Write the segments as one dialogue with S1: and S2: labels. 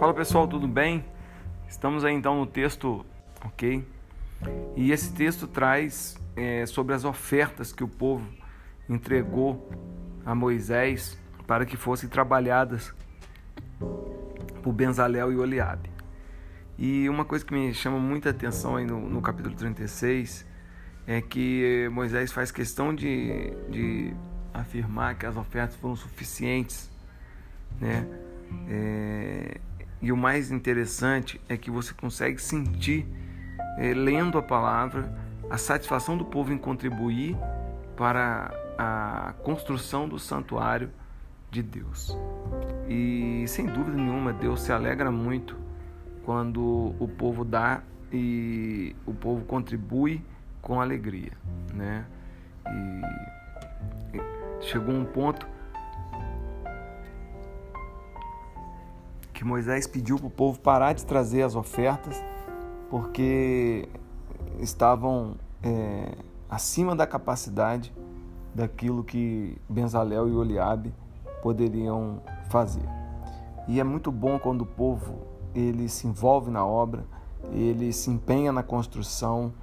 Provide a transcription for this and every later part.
S1: Fala pessoal, tudo bem? Estamos aí então no texto, ok? E esse texto traz é, sobre as ofertas que o povo entregou a Moisés para que fossem trabalhadas por Benzalel e Oliabe. E uma coisa que me chama muita atenção aí no, no capítulo 36 é que Moisés faz questão de, de afirmar que as ofertas foram suficientes, né? É, e o mais interessante é que você consegue sentir, é, lendo a palavra, a satisfação do povo em contribuir para a construção do santuário de Deus. E sem dúvida nenhuma, Deus se alegra muito quando o povo dá e o povo contribui com alegria, né? E chegou um ponto que Moisés pediu para o povo parar de trazer as ofertas, porque estavam é, acima da capacidade daquilo que Benzalel e Oliabe poderiam fazer. E é muito bom quando o povo ele se envolve na obra, ele se empenha na construção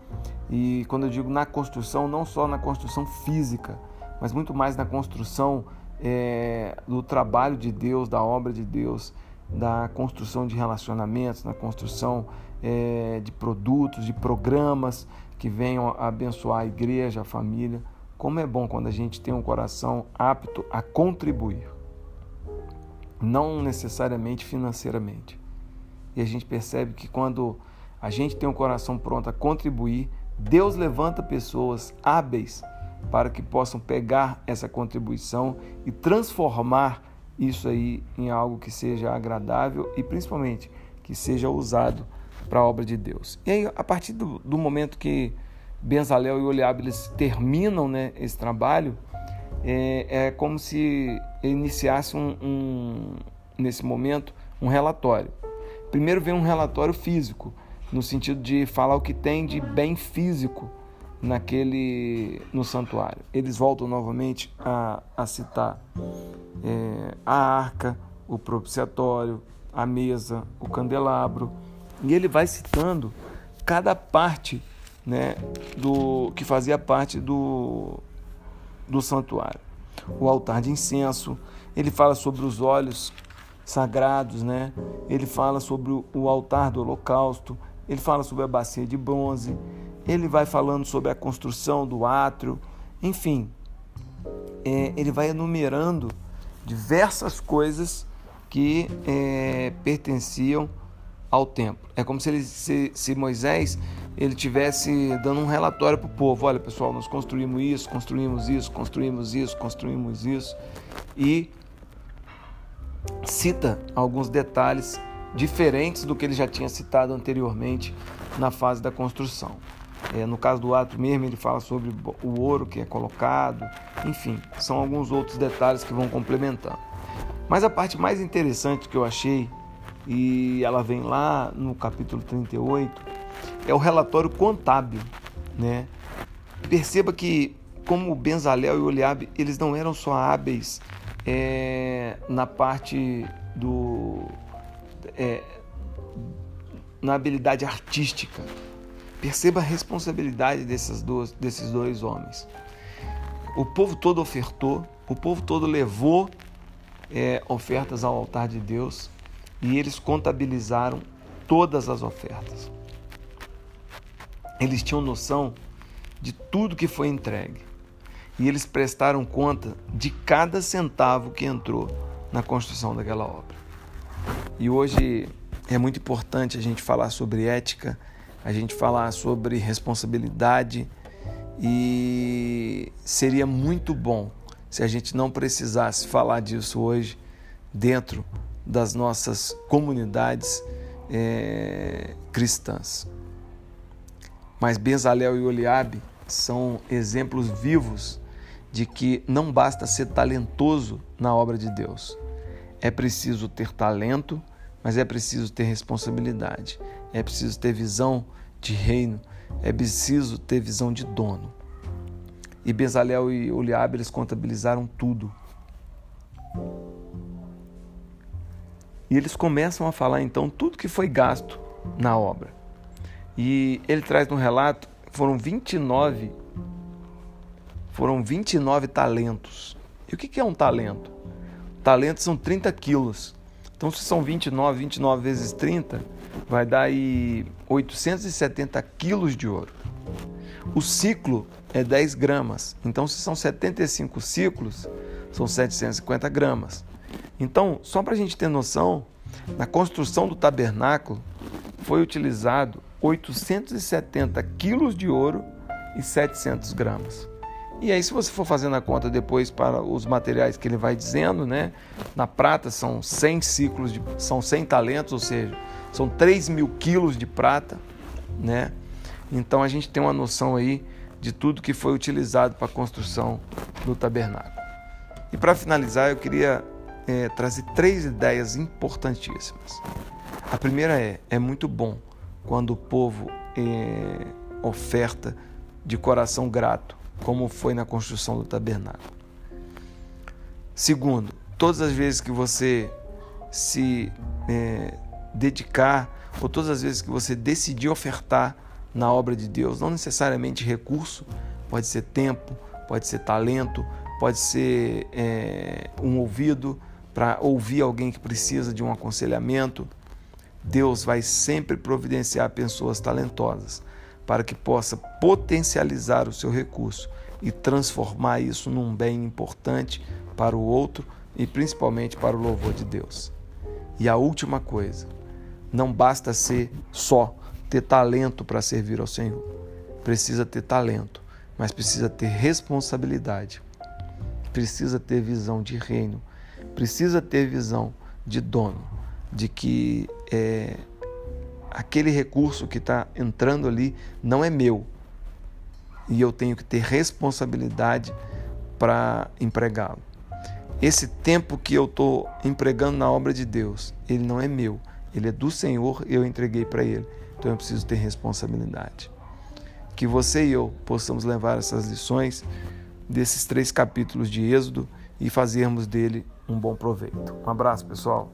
S1: e quando eu digo na construção, não só na construção física, mas muito mais na construção é, do trabalho de Deus, da obra de Deus da construção de relacionamentos, na construção é, de produtos, de programas que venham a abençoar a igreja, a família. Como é bom quando a gente tem um coração apto a contribuir, não necessariamente financeiramente. E a gente percebe que quando a gente tem um coração pronto a contribuir, Deus levanta pessoas hábeis para que possam pegar essa contribuição e transformar isso aí em algo que seja agradável e principalmente que seja usado para a obra de Deus. E aí, a partir do, do momento que Benzalel e Oliabe eles terminam né, esse trabalho, é, é como se iniciasse um, um, nesse momento um relatório. Primeiro vem um relatório físico, no sentido de falar o que tem de bem físico naquele no santuário. Eles voltam novamente a, a citar é, a arca, o propiciatório, a mesa, o candelabro, e ele vai citando cada parte né, do que fazia parte do, do santuário. O altar de incenso, ele fala sobre os olhos sagrados, né? ele fala sobre o altar do holocausto, ele fala sobre a bacia de bronze, ele vai falando sobre a construção do átrio, enfim, é, ele vai enumerando diversas coisas que é, pertenciam ao templo. É como se, ele, se, se Moisés ele tivesse dando um relatório para o povo: olha pessoal, nós construímos isso, construímos isso, construímos isso, construímos isso, e cita alguns detalhes diferentes do que ele já tinha citado anteriormente na fase da construção. É, no caso do ato mesmo, ele fala sobre o ouro que é colocado, enfim, são alguns outros detalhes que vão complementando. Mas a parte mais interessante que eu achei, e ela vem lá no capítulo 38, é o relatório contábil. Né? Perceba que, como Benzalel e Oliabe, eles não eram só hábeis é, na parte do. É, na habilidade artística, Perceba a responsabilidade desses dois, desses dois homens. O povo todo ofertou, o povo todo levou é, ofertas ao altar de Deus e eles contabilizaram todas as ofertas. Eles tinham noção de tudo que foi entregue e eles prestaram conta de cada centavo que entrou na construção daquela obra. E hoje é muito importante a gente falar sobre ética a gente falar sobre responsabilidade e seria muito bom se a gente não precisasse falar disso hoje dentro das nossas comunidades é, cristãs. Mas Bezalel e Oliabe são exemplos vivos de que não basta ser talentoso na obra de Deus. É preciso ter talento, mas é preciso ter responsabilidade. É preciso ter visão de reino, é preciso ter visão de dono. E Bezalel e Oliabe eles contabilizaram tudo. E eles começam a falar então tudo que foi gasto na obra. E ele traz no relato, foram 29 foram 29 talentos. E o que é um talento? Talentos são 30 quilos. Então, se são 29, 29 vezes 30, vai dar aí 870 quilos de ouro. O ciclo é 10 gramas. Então, se são 75 ciclos, são 750 gramas. Então, só para a gente ter noção, na construção do tabernáculo foi utilizado 870 quilos de ouro e 700 gramas. E aí, se você for fazendo a conta depois para os materiais que ele vai dizendo, né? Na prata são 100 ciclos, de, são 100 talentos, ou seja, são 3 mil quilos de prata, né? Então a gente tem uma noção aí de tudo que foi utilizado para a construção do tabernáculo. E para finalizar, eu queria é, trazer três ideias importantíssimas. A primeira é: é muito bom quando o povo é, oferta de coração grato como foi na construção do tabernáculo. Segundo, todas as vezes que você se é, dedicar, ou todas as vezes que você decidir ofertar na obra de Deus, não necessariamente recurso, pode ser tempo, pode ser talento, pode ser é, um ouvido para ouvir alguém que precisa de um aconselhamento. Deus vai sempre providenciar pessoas talentosas para que possa potencializar o seu recurso e transformar isso num bem importante para o outro e principalmente para o louvor de Deus. E a última coisa, não basta ser só ter talento para servir ao Senhor. Precisa ter talento, mas precisa ter responsabilidade. Precisa ter visão de reino, precisa ter visão de dono, de que é, aquele recurso que está entrando ali não é meu e eu tenho que ter responsabilidade para empregá-lo. Esse tempo que eu estou empregando na obra de Deus, ele não é meu, ele é do Senhor eu entreguei para ele. Então eu preciso ter responsabilidade. Que você e eu possamos levar essas lições desses três capítulos de Êxodo e fazermos dele um bom proveito. Um abraço, pessoal.